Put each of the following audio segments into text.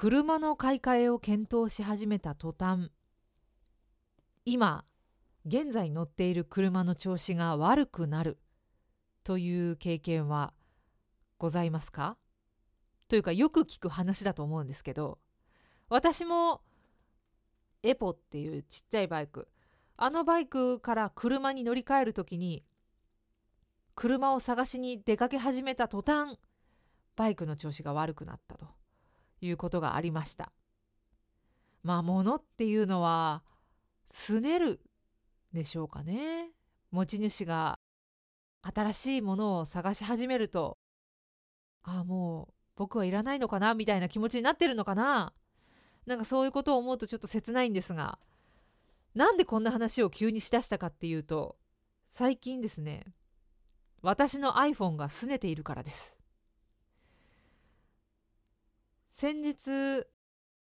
車の買い替えを検討し始めた途端今現在乗っている車の調子が悪くなるという経験はございますか？というかよく聞く話だと思うんですけど私もエポっていうちっちゃいバイクあのバイクから車に乗り換える時に車を探しに出かけ始めた途端バイクの調子が悪くなったと。いうことがありました。まあ物っていうのはすねるでしょうかね。持ち主が新しいものを探し始めるとああもう僕はいらないのかなみたいな気持ちになってるのかな。なんかそういうことを思うとちょっと切ないんですがなんでこんな話を急にしだしたかっていうと最近ですね私の iPhone が拗ねているからです。先日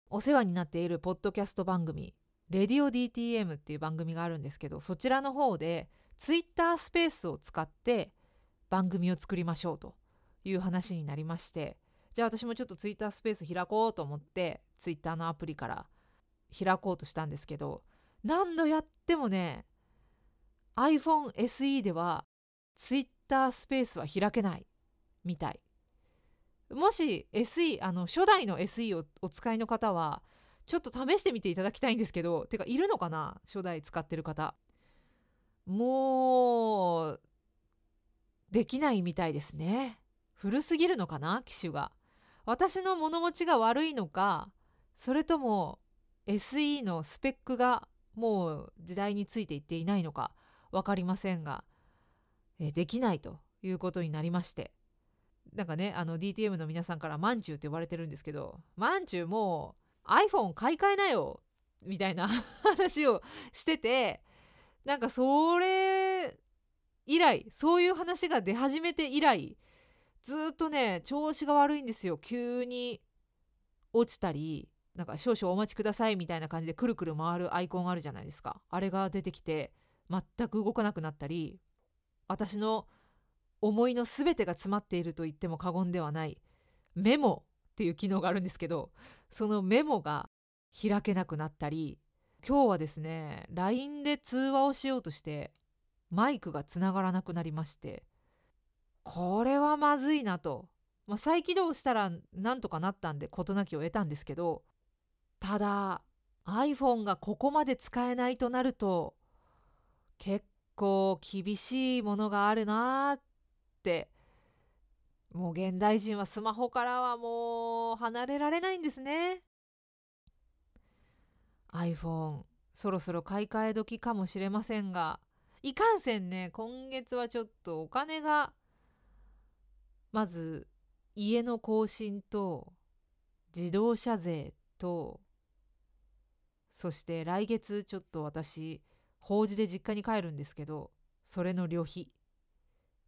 お世話になっているポッドキャスト番組「レディオ DTM」っていう番組があるんですけどそちらの方で Twitter スペースを使って番組を作りましょうという話になりましてじゃあ私もちょっと Twitter スペース開こうと思って Twitter のアプリから開こうとしたんですけど何度やってもね iPhone SE では Twitter スペースは開けないみたい。もし SE あの初代の SE をお使いの方はちょっと試してみていただきたいんですけどてかいるのかな？初代使ってる方。もうできないみたいですね。古すぎるのかな？機種が。私の物持ちが悪いのかそれとも SE のスペックがもう時代についていっていないのか分かりませんがえできないということになりまして。なんかねあの DTM の皆さんからまんじゅうって呼ばれてるんですけどまんじゅうもう iPhone 買い替えなよみたいな 話をしててなんかそれ以来そういう話が出始めて以来ずっとね調子が悪いんですよ。急に落ちたりなんか少々お待ちくださいみたいな感じでくるくる回るアイコンあるじゃないですか。あれが出てきて全く動かなくなったり私の思いの全てが詰まっていると言っても過言ではない。メモっていう機能があるんですけどそのメモが開けなくなったり今日はですね LINE で通話をしようとしてマイクがつながらなくなりましてこれはまずいなと、まあ、再起動したらなんとかなったんで事なきを得たんですけどただ iPhone がここまで使えないとなると結構厳しいものがあるなっって。もう現代人はスマホからはもう離れられないんですね。iPhone そろそろ買い替え時かもしれませんが。いかんせんね今月はちょっとお金がまず家の更新と自動車税とそして来月ちょっと私法事で実家に帰るんですけどそれの旅費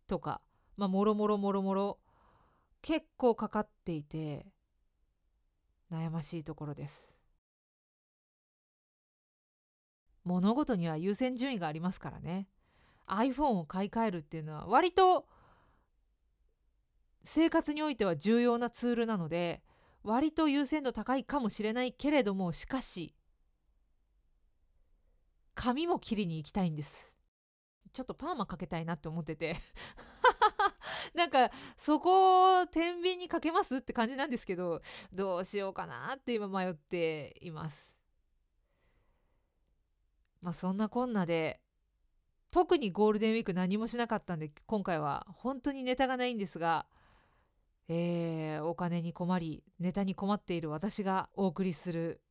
とかまあもろもろもろもろ結構かかっていて悩ましいところです。物事には優先順位がありますからね。iPhone を買い替えるっていうのは割と生活においては重要なツールなので割と優先度高いかもしれないけれどもしかし髪も切りに行きたいんです。ちょっとパーマかけたいなって思ってて。なんかそこを天秤にかけますって感じなんですけどどうしようかなって今迷っています。まあそんなこんなで特にゴールデンウィーク何もしなかったんで今回は本当にネタがないんですがえー、お金に困りネタに困っている私がお送りする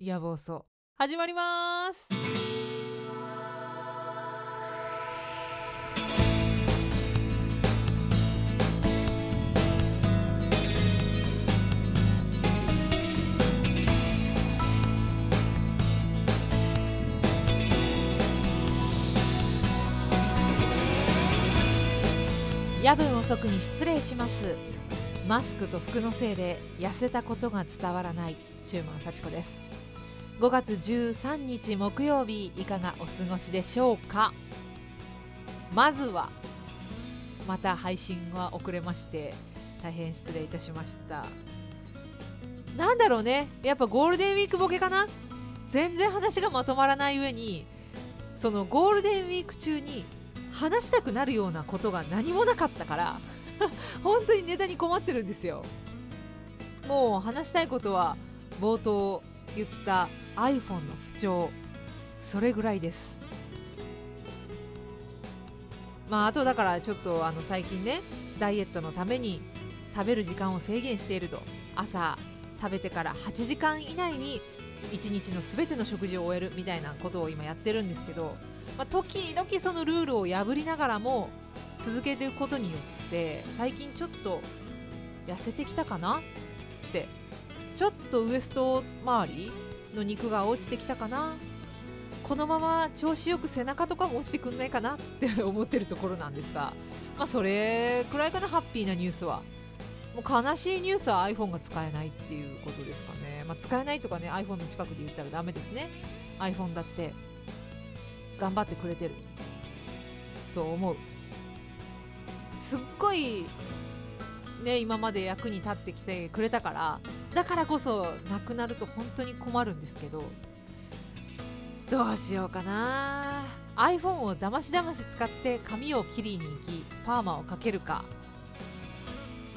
野望そ始まります。夜分遅くに失礼します。マスクと服のせいで痩せたことが伝わらない。中馬幸子です。5月13日木曜日いかがお過ごしでしょうか？まずはまた配信が遅れまして大変失礼いたしました。なんだろうね。やっぱゴールデンウィークボケかな？全然話がまとまらない上にそのゴールデンウィーク中に話したくなるようなことが何もなかったから 本当にネタに困ってるんですよ。もう話したいことは冒頭言った iPhone の不調それぐらいです。まああとだからちょっとあの最近ねダイエットのために食べる時間を制限していると。朝食べてから8時間以内に1日の全ての食事を終えるみたいなことを今やってるんですけど、まあ、時々そのルールを破りながらも続けることによって最近ちょっと痩せてきたかなってちょっとウエスト周りの肉が落ちてきたかなこのまま調子よく背中とかも落ちてくんないかなって 思ってるところなんですがまあそれくらいかなハッピーなニュースは。もう悲しいニュースは iPhone が使えないっていうことですかね、まあ、使えないとかね iPhone の近くで言ったらダメですね。iPhone だって。頑張ってくれてる。と思う。すっごいね今まで役に立ってきてくれたからだからこそなくなると本当に困るんですけどどうしようかな。iPhone をだましだまし使って髪を切りに行きパーマをかけるか。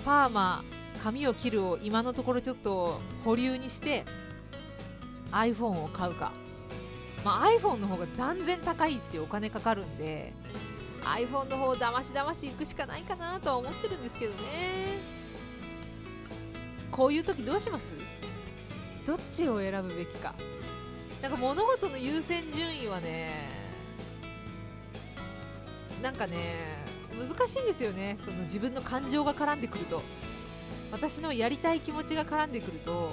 パーマ髪を切るを今のところちょっと保留にして iPhone を買うか、まあ、iPhone の方が断然高いしお金かかるんで iPhone の方だましだまし行くしかないかなとは思ってるんですけどね。こういう時どうします？どっちを選ぶべきか。なんか物事の優先順位はねなんかね難しいんですよね。その自分の感情が絡んでくると。私のやりたい気持ちが絡んでくると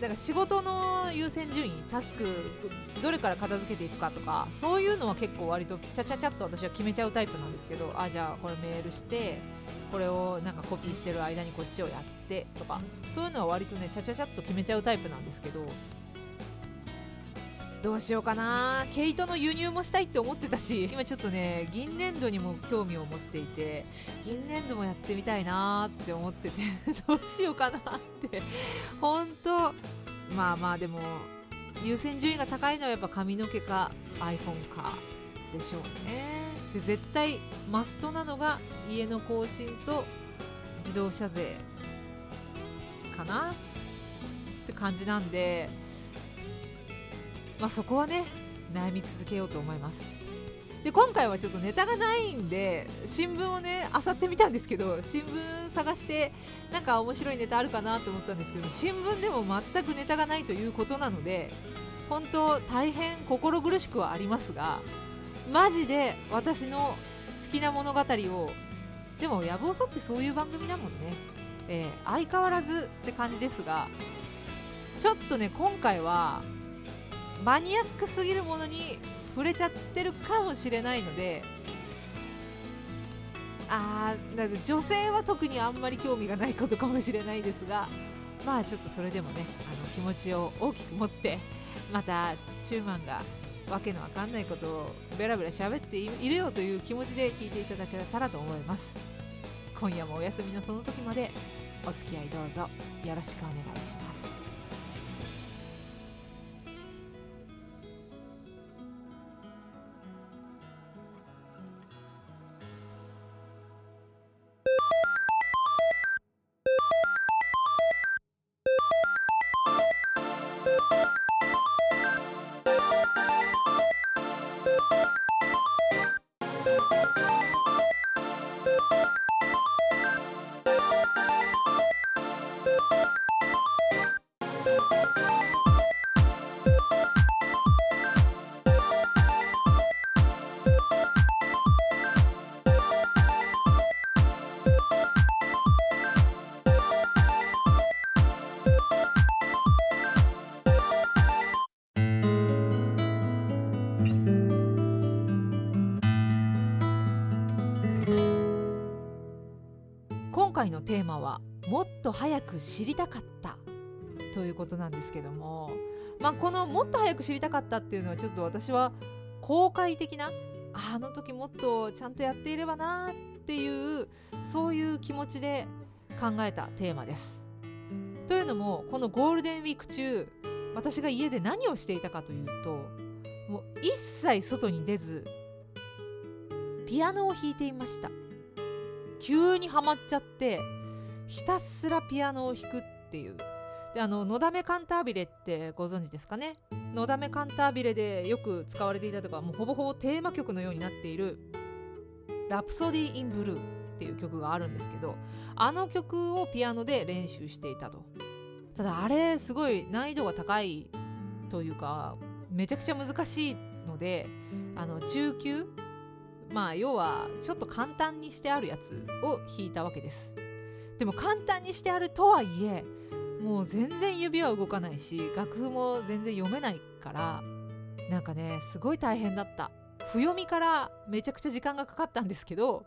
だから仕事の優先順位タスクどれから片付けていくかとかそういうのは結構割とちゃちゃちゃっと私は決めちゃうタイプなんですけどあじゃあこれメールしてこれをなんかコピーしてる間にこっちをやってとかそういうのは割とねちゃちゃちゃっと決めちゃうタイプなんですけどどうしようかな。毛糸の輸入もしたいって思ってたし。今ちょっとね銀粘土にも興味を持っていて銀粘土もやってみたいなって思ってて どうしようかなって。本当まあまあでも優先順位が高いのはやっぱ髪の毛か iPhone かでしょうね。で絶対マストなのが家の更新と自動車税かなって感じなんでまあ、そこはね悩み続けようと思います。で今回はちょっとネタがないんで新聞をね漁ってみたんですけど新聞探してなんか面白いネタあるかなと思ったんですけど新聞でも全くネタがないということなので本当大変心苦しくはありますがマジで私の好きな物語をでも「野望そ」ってそういう番組だもんね、えー、相変わらずって感じですがちょっとね今回はマニアックすぎるものに触れちゃってるかもしれないのであー女性は特にあんまり興味がないことかもしれないですがまあちょっとそれでもねあの気持ちを大きく持ってまたチューマンがわけのわかんないことをベラベラ喋っているよという気持ちで聞いていただけたらと思います。今夜もお休みのその時までお付き合いどうぞよろしくお願いします。回のテーマはもっと早く知りたかった。ということなんですけども、まあ、このもっと早く知りたかったっていうのはちょっと私は公開的なあの時もっとちゃんとやっていればなっていうそういう気持ちで考えたテーマです。というのもこのゴールデンウィーク中私が家で何をしていたかというともう一切外に出ずピアノを弾いていました。急にはまっちゃってひたすらピアノを弾くっていう。であの「のだめカンタービレ」ってご存知ですかね「のだめカンタービレ」でよく使われていたとかもうほぼほぼテーマ曲のようになっている「ラプソディ・イン・ブルー」っていう曲があるんですけどあの曲をピアノで練習していたと。ただあれすごい難易度が高いというかめちゃくちゃ難しいのであの中級まあ要はちょっと簡単にしてあるやつを弾いたわけです。でも簡単にしてあるとはいえもう全然指は動かないし楽譜も全然読めないからなんかねすごい大変だった。譜読みからめちゃくちゃ時間がかかったんですけど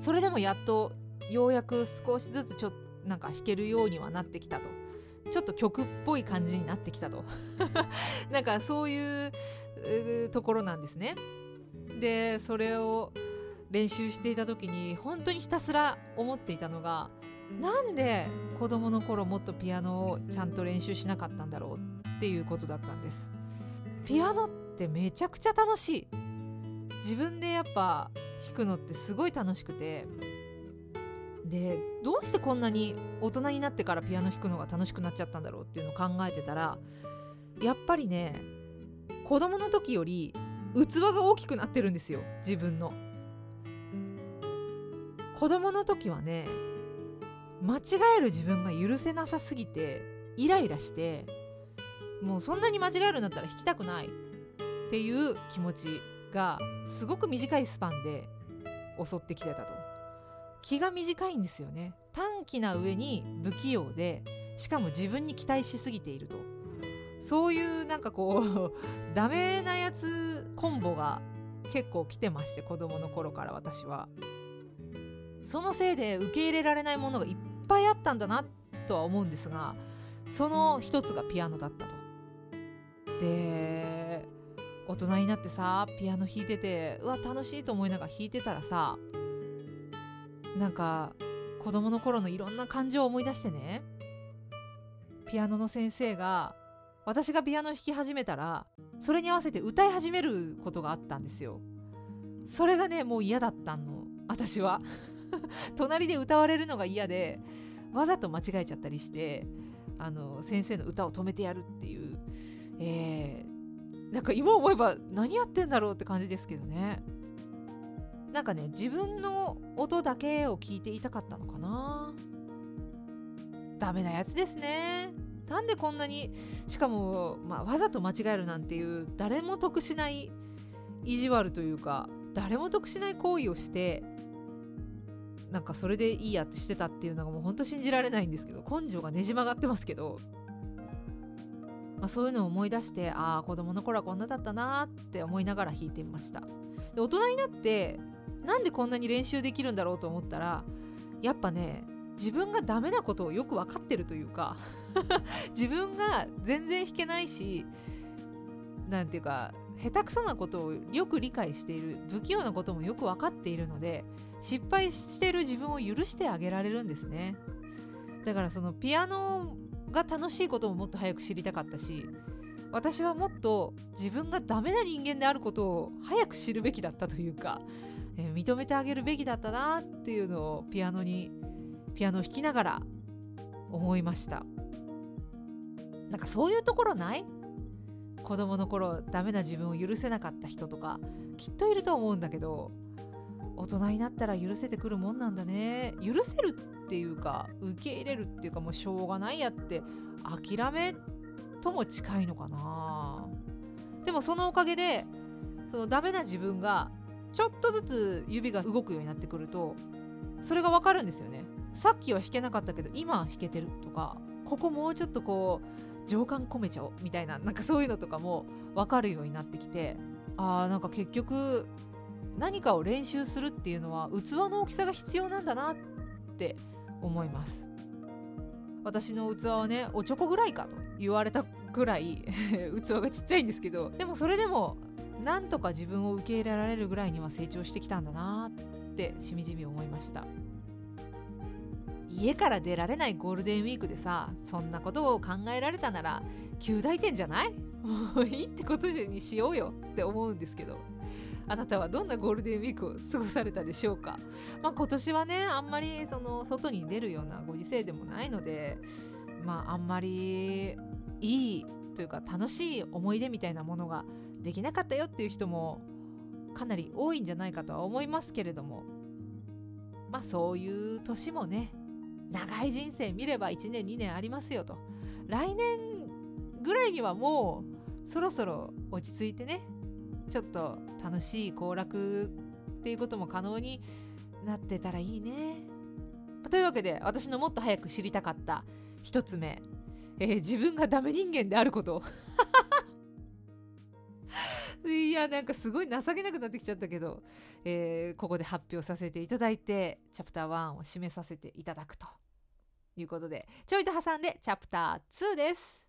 それでもやっとようやく少しずつちょっとなんか弾けるようにはなってきたと。ちょっと曲っぽい感じになってきたと。なんかそういうところなんですね。でそれを練習していた時に本当にひたすら思っていたのがなんで子供の頃もっとピアノをちゃんと練習しなかったんだろうっていうことだったんです。ピアノってめちゃくちゃ楽しい。自分でやっぱ弾くのってすごい楽しくて。でどうしてこんなに大人になってからピアノ弾くのが楽しくなっちゃったんだろうっていうのを考えてたらやっぱりね子供の時より器が大きくなってるんですよ自分の。子供の時はね間違える自分が許せなさすぎてイライラしてもうそんなに間違えるんだったら弾きたくないっていう気持ちがすごく短いスパンで襲ってきてたと。気が短いんですよね。短気な上に不器用でしかも自分に期待しすぎていると。そういうなんかこう ダメなやつコンボが結構来てまして子供の頃から私はそのせいで受け入れられないものがいっぱいあったんだなとは思うんですがその一つがピアノだったと。で大人になってさピアノ弾いててうわ楽しいと思いながら弾いてたらさなんか子供の頃のいろんな感情を思い出してねピアノの先生が私がピアノ弾き始めたらそれに合わせて歌い始めることがあったんですよ。それがねもう嫌だったの。私は。隣で歌われるのが嫌でわざと間違えちゃったりしてあの先生の歌を止めてやるっていう、えー、なんか今思えば何やってんだろうって感じですけどね。なんかね自分の音だけを聞いていたかったのかな。ダメなやつですね。なんでこんなにしかも、まあ、わざと間違えるなんていう誰も得しない意地悪というか誰も得しない行為をしてなんかそれでいいやってしてたっていうのがもうほんと信じられないんですけど根性がねじ曲がってますけど、まあ、そういうのを思い出してああ子供の頃はこんなだったなって思いながら弾いてみました。で大人になってなんでこんなに練習できるんだろうと思ったらやっぱね自分がダメなことをよく分かってるというか 自分が全然弾けないし何ていうか下手くそなことをよく理解している不器用なこともよく分かっているので失敗してる自分を許してあげられるんですね。だからそのピアノが楽しいことももっと早く知りたかったし私はもっと自分がダメな人間であることを早く知るべきだったというか、えー、認めてあげるべきだったなっていうのをピアノにピアノ弾きながら思いました。なんかそういうところない？子供の頃ダメな自分を許せなかった人とかきっといると思うんだけど大人になったら許せてくるもんなんだね。許せるっていうか受け入れるっていうかもうしょうがないやって諦めとも近いのかな。でもそのおかげでそのダメな自分がちょっとずつ指が動くようになってくるとそれがわかるんですよね。さっきは弾けなかったけど今は弾けてるとかここもうちょっとこう情感込めちゃおうみたいななんかそういうのとかも分かるようになってきてあーなんか結局何かを練習するっていうのは器の大きさが必要なんだなって思います。私の器はねおちょこぐらいかと言われたぐらい 器がちっちゃいんですけどでもそれでもなんとか自分を受け入れられるぐらいには成長してきたんだなってしみじみ思いました。家から出られないゴールデンウィークでさそんなことを考えられたなら9大点じゃない？もういいってことにしようよって思うんですけど。あなたはどんなゴールデンウィークを過ごされたでしょうか、まあ、今年はねあんまりその外に出るようなご時世でもないのでまああんまりいいというか楽しい思い出みたいなものができなかったよっていう人もかなり多いんじゃないかとは思いますけれども。まあそういう年もね長い人生見れば1年2年ありますよと。来年ぐらいにはもうそろそろ落ち着いてねちょっと楽しい行楽っていうことも可能になってたらいいね。というわけで私のもっと早く知りたかった1つ目、えー、自分がダメ人間であること。いやなんかすごい情けなくなってきちゃったけど、えー、ここで発表させていただいてチャプター1を締めさせていただくということでちょいと挟んでチャプター2です。